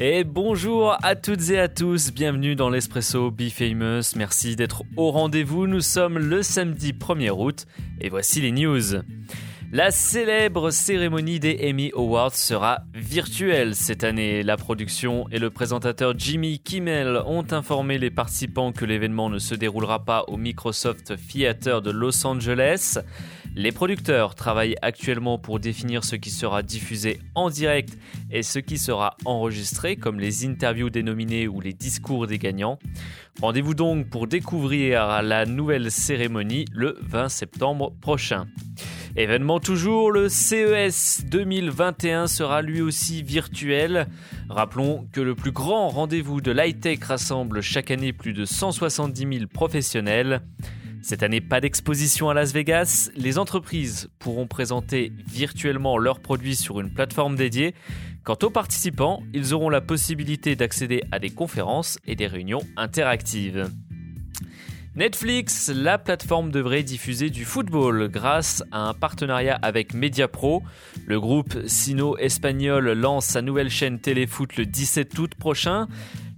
Et bonjour à toutes et à tous, bienvenue dans l'Espresso Be Famous. Merci d'être au rendez-vous. Nous sommes le samedi 1er août et voici les news. La célèbre cérémonie des Emmy Awards sera virtuelle cette année. La production et le présentateur Jimmy Kimmel ont informé les participants que l'événement ne se déroulera pas au Microsoft Theater de Los Angeles. Les producteurs travaillent actuellement pour définir ce qui sera diffusé en direct et ce qui sera enregistré, comme les interviews des ou les discours des gagnants. Rendez-vous donc pour découvrir la nouvelle cérémonie le 20 septembre prochain. Événement toujours, le CES 2021 sera lui aussi virtuel. Rappelons que le plus grand rendez-vous de l'high-tech rassemble chaque année plus de 170 000 professionnels. Cette année, pas d'exposition à Las Vegas. Les entreprises pourront présenter virtuellement leurs produits sur une plateforme dédiée. Quant aux participants, ils auront la possibilité d'accéder à des conférences et des réunions interactives. Netflix, la plateforme devrait diffuser du football grâce à un partenariat avec Mediapro. Le groupe sino-espagnol lance sa nouvelle chaîne Téléfoot le 17 août prochain.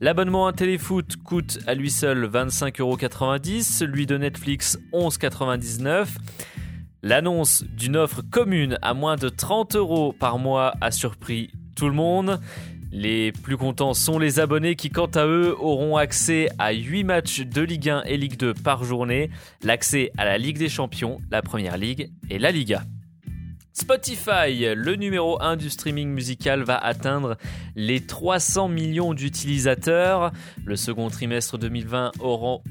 L'abonnement à Téléfoot coûte à lui seul 25,90€, celui de Netflix 11,99€. L'annonce d'une offre commune à moins de 30 euros par mois a surpris tout le monde. Les plus contents sont les abonnés qui, quant à eux, auront accès à 8 matchs de Ligue 1 et Ligue 2 par journée, l'accès à la Ligue des Champions, la Première Ligue et la Liga. Spotify, le numéro 1 du streaming musical, va atteindre les 300 millions d'utilisateurs. Le second trimestre 2020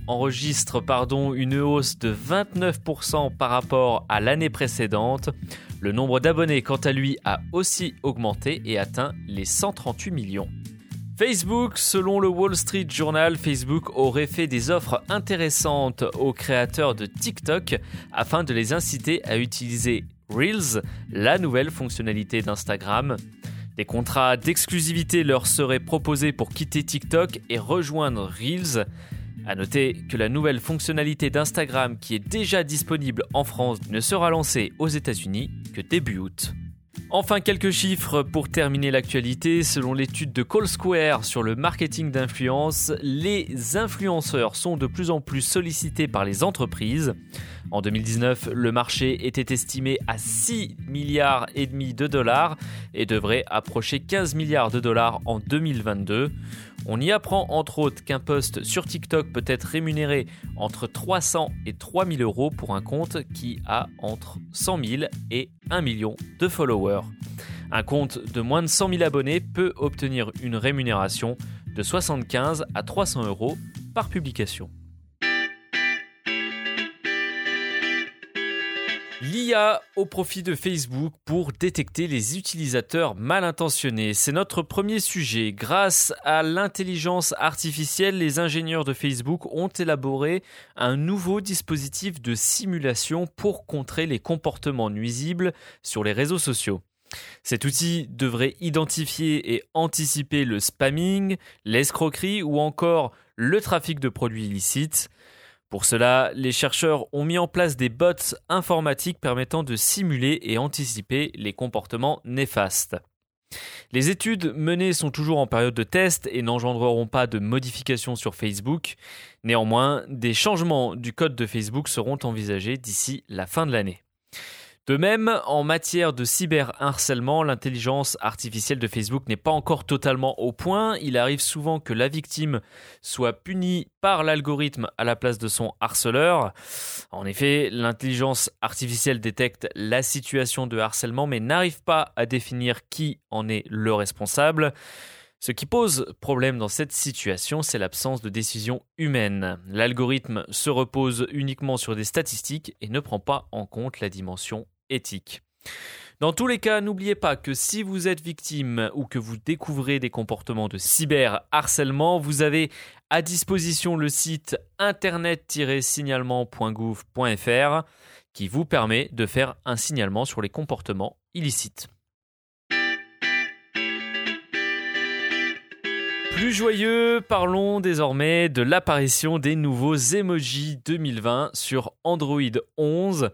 enregistre pardon, une hausse de 29% par rapport à l'année précédente. Le nombre d'abonnés, quant à lui, a aussi augmenté et atteint les 138 millions. Facebook, selon le Wall Street Journal, Facebook aurait fait des offres intéressantes aux créateurs de TikTok afin de les inciter à utiliser Reels, la nouvelle fonctionnalité d'Instagram. Des contrats d'exclusivité leur seraient proposés pour quitter TikTok et rejoindre Reels. A noter que la nouvelle fonctionnalité d'Instagram qui est déjà disponible en France ne sera lancée aux États-Unis que début août. Enfin, quelques chiffres pour terminer l'actualité. Selon l'étude de Call Square sur le marketing d'influence, les influenceurs sont de plus en plus sollicités par les entreprises. En 2019, le marché était estimé à 6 milliards et demi de dollars et devrait approcher 15 milliards de dollars en 2022. On y apprend entre autres qu'un post sur TikTok peut être rémunéré entre 300 et 3000 euros pour un compte qui a entre 100 000 et 1 million de followers. Un compte de moins de 100 000 abonnés peut obtenir une rémunération de 75 à 300 euros par publication. L'IA au profit de Facebook pour détecter les utilisateurs mal intentionnés. C'est notre premier sujet. Grâce à l'intelligence artificielle, les ingénieurs de Facebook ont élaboré un nouveau dispositif de simulation pour contrer les comportements nuisibles sur les réseaux sociaux. Cet outil devrait identifier et anticiper le spamming, l'escroquerie ou encore le trafic de produits illicites. Pour cela, les chercheurs ont mis en place des bots informatiques permettant de simuler et anticiper les comportements néfastes. Les études menées sont toujours en période de test et n'engendreront pas de modifications sur Facebook. Néanmoins, des changements du code de Facebook seront envisagés d'ici la fin de l'année. De même, en matière de cyberharcèlement, l'intelligence artificielle de Facebook n'est pas encore totalement au point. Il arrive souvent que la victime soit punie par l'algorithme à la place de son harceleur. En effet, l'intelligence artificielle détecte la situation de harcèlement mais n'arrive pas à définir qui en est le responsable. Ce qui pose problème dans cette situation, c'est l'absence de décision humaine. L'algorithme se repose uniquement sur des statistiques et ne prend pas en compte la dimension Dans tous les cas, n'oubliez pas que si vous êtes victime ou que vous découvrez des comportements de cyberharcèlement, vous avez à disposition le site internet-signalement.gouv.fr qui vous permet de faire un signalement sur les comportements illicites. Plus joyeux, parlons désormais de l'apparition des nouveaux emojis 2020 sur Android 11.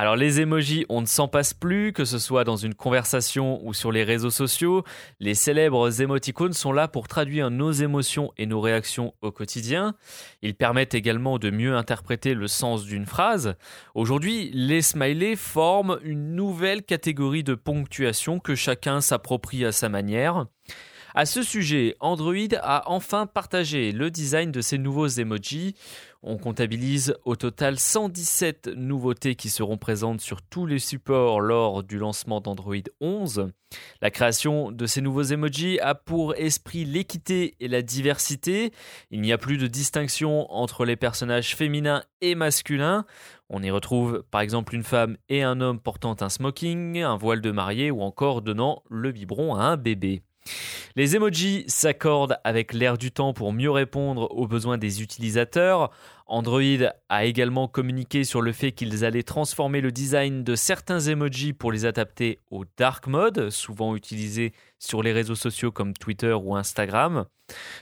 Alors les emojis, on ne s'en passe plus, que ce soit dans une conversation ou sur les réseaux sociaux. Les célèbres émoticônes sont là pour traduire nos émotions et nos réactions au quotidien. Ils permettent également de mieux interpréter le sens d'une phrase. Aujourd'hui, les smileys forment une nouvelle catégorie de ponctuation que chacun s'approprie à sa manière. À ce sujet, Android a enfin partagé le design de ces nouveaux emojis. On comptabilise au total 117 nouveautés qui seront présentes sur tous les supports lors du lancement d'Android 11. La création de ces nouveaux emojis a pour esprit l'équité et la diversité. Il n'y a plus de distinction entre les personnages féminins et masculins. On y retrouve par exemple une femme et un homme portant un smoking, un voile de mariée ou encore donnant le biberon à un bébé. Les emojis s'accordent avec l'air du temps pour mieux répondre aux besoins des utilisateurs. Android a également communiqué sur le fait qu'ils allaient transformer le design de certains emojis pour les adapter au dark mode, souvent utilisés sur les réseaux sociaux comme Twitter ou Instagram.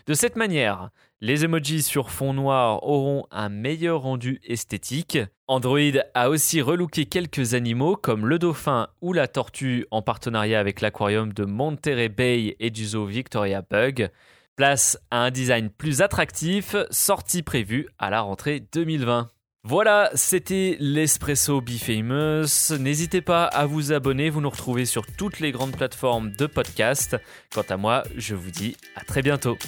De cette manière, les emojis sur fond noir auront un meilleur rendu esthétique. Android a aussi relooké quelques animaux comme le dauphin ou la tortue en partenariat avec l'aquarium de Monterey Bay et du zoo Victoria Bug. Place à un design plus attractif, sortie prévue à la rentrée 2020. Voilà, c'était l'Espresso Be Famous. N'hésitez pas à vous abonner, vous nous retrouvez sur toutes les grandes plateformes de podcast. Quant à moi, je vous dis à très bientôt.